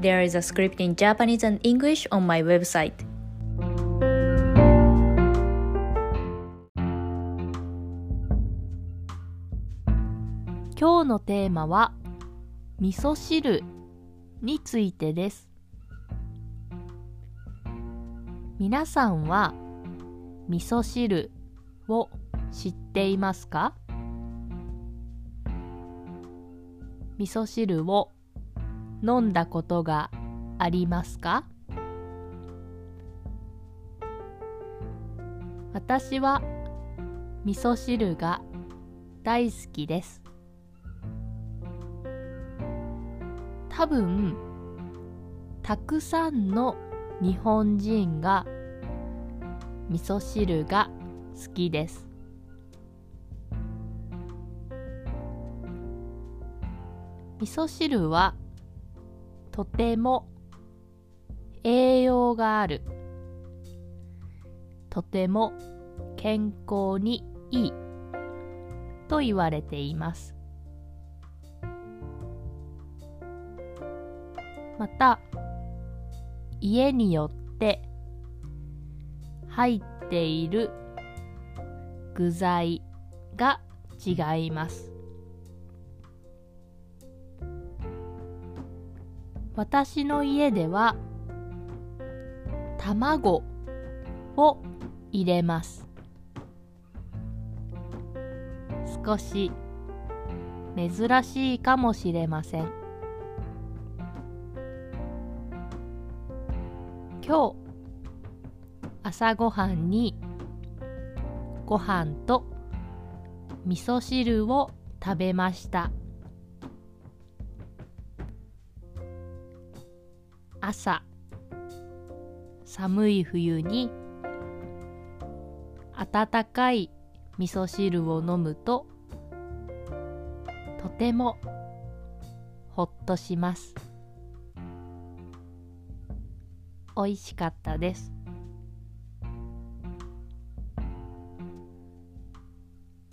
There is a script in Japanese and English on my website. 今日のテーマは味噌汁についてです皆さんは味噌汁を知っていますか味噌汁を飲んだことがありますか？私は味噌汁が大好きです。多分たくさんの日本人が味噌汁が好きです。味噌汁はとても栄養がある。とても健康にいい。と言われています。また家によって入っている具材が違います。私の家では卵を入れます。少し珍しいかもしれません。今日朝ごはんにご飯と味噌汁を食べました。朝。寒い冬に温かい味噌汁を飲むととてもほっとします。美味しかったです。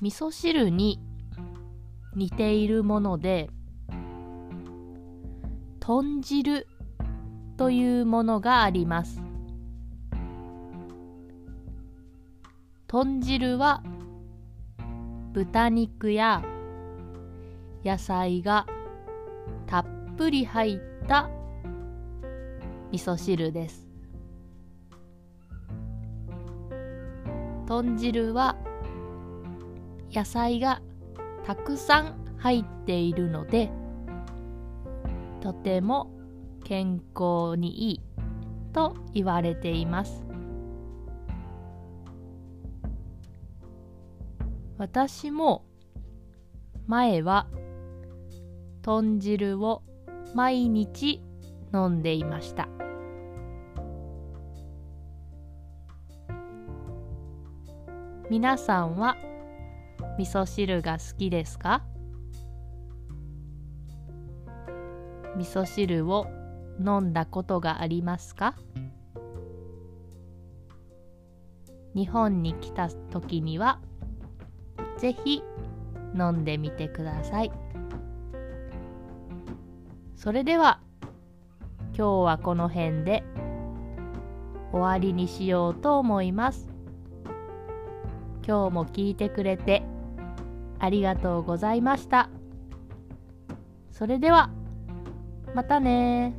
味噌汁に似ているもので豚汁というものがあります。豚汁は豚肉や野菜がたっぷり入った味噌汁です。豚汁は野菜がたくさん入っているのでとても健康にいいと言われています。私も前は豚汁を毎日飲んでいました。皆さんは味噌汁が好きですか？味噌汁を飲んだことがありますか？日本に来た時にはぜひ飲んでみてください。それでは今日はこの辺で終わりにしようと思います。今日も聞いてくれてありがとうございました。それではまたね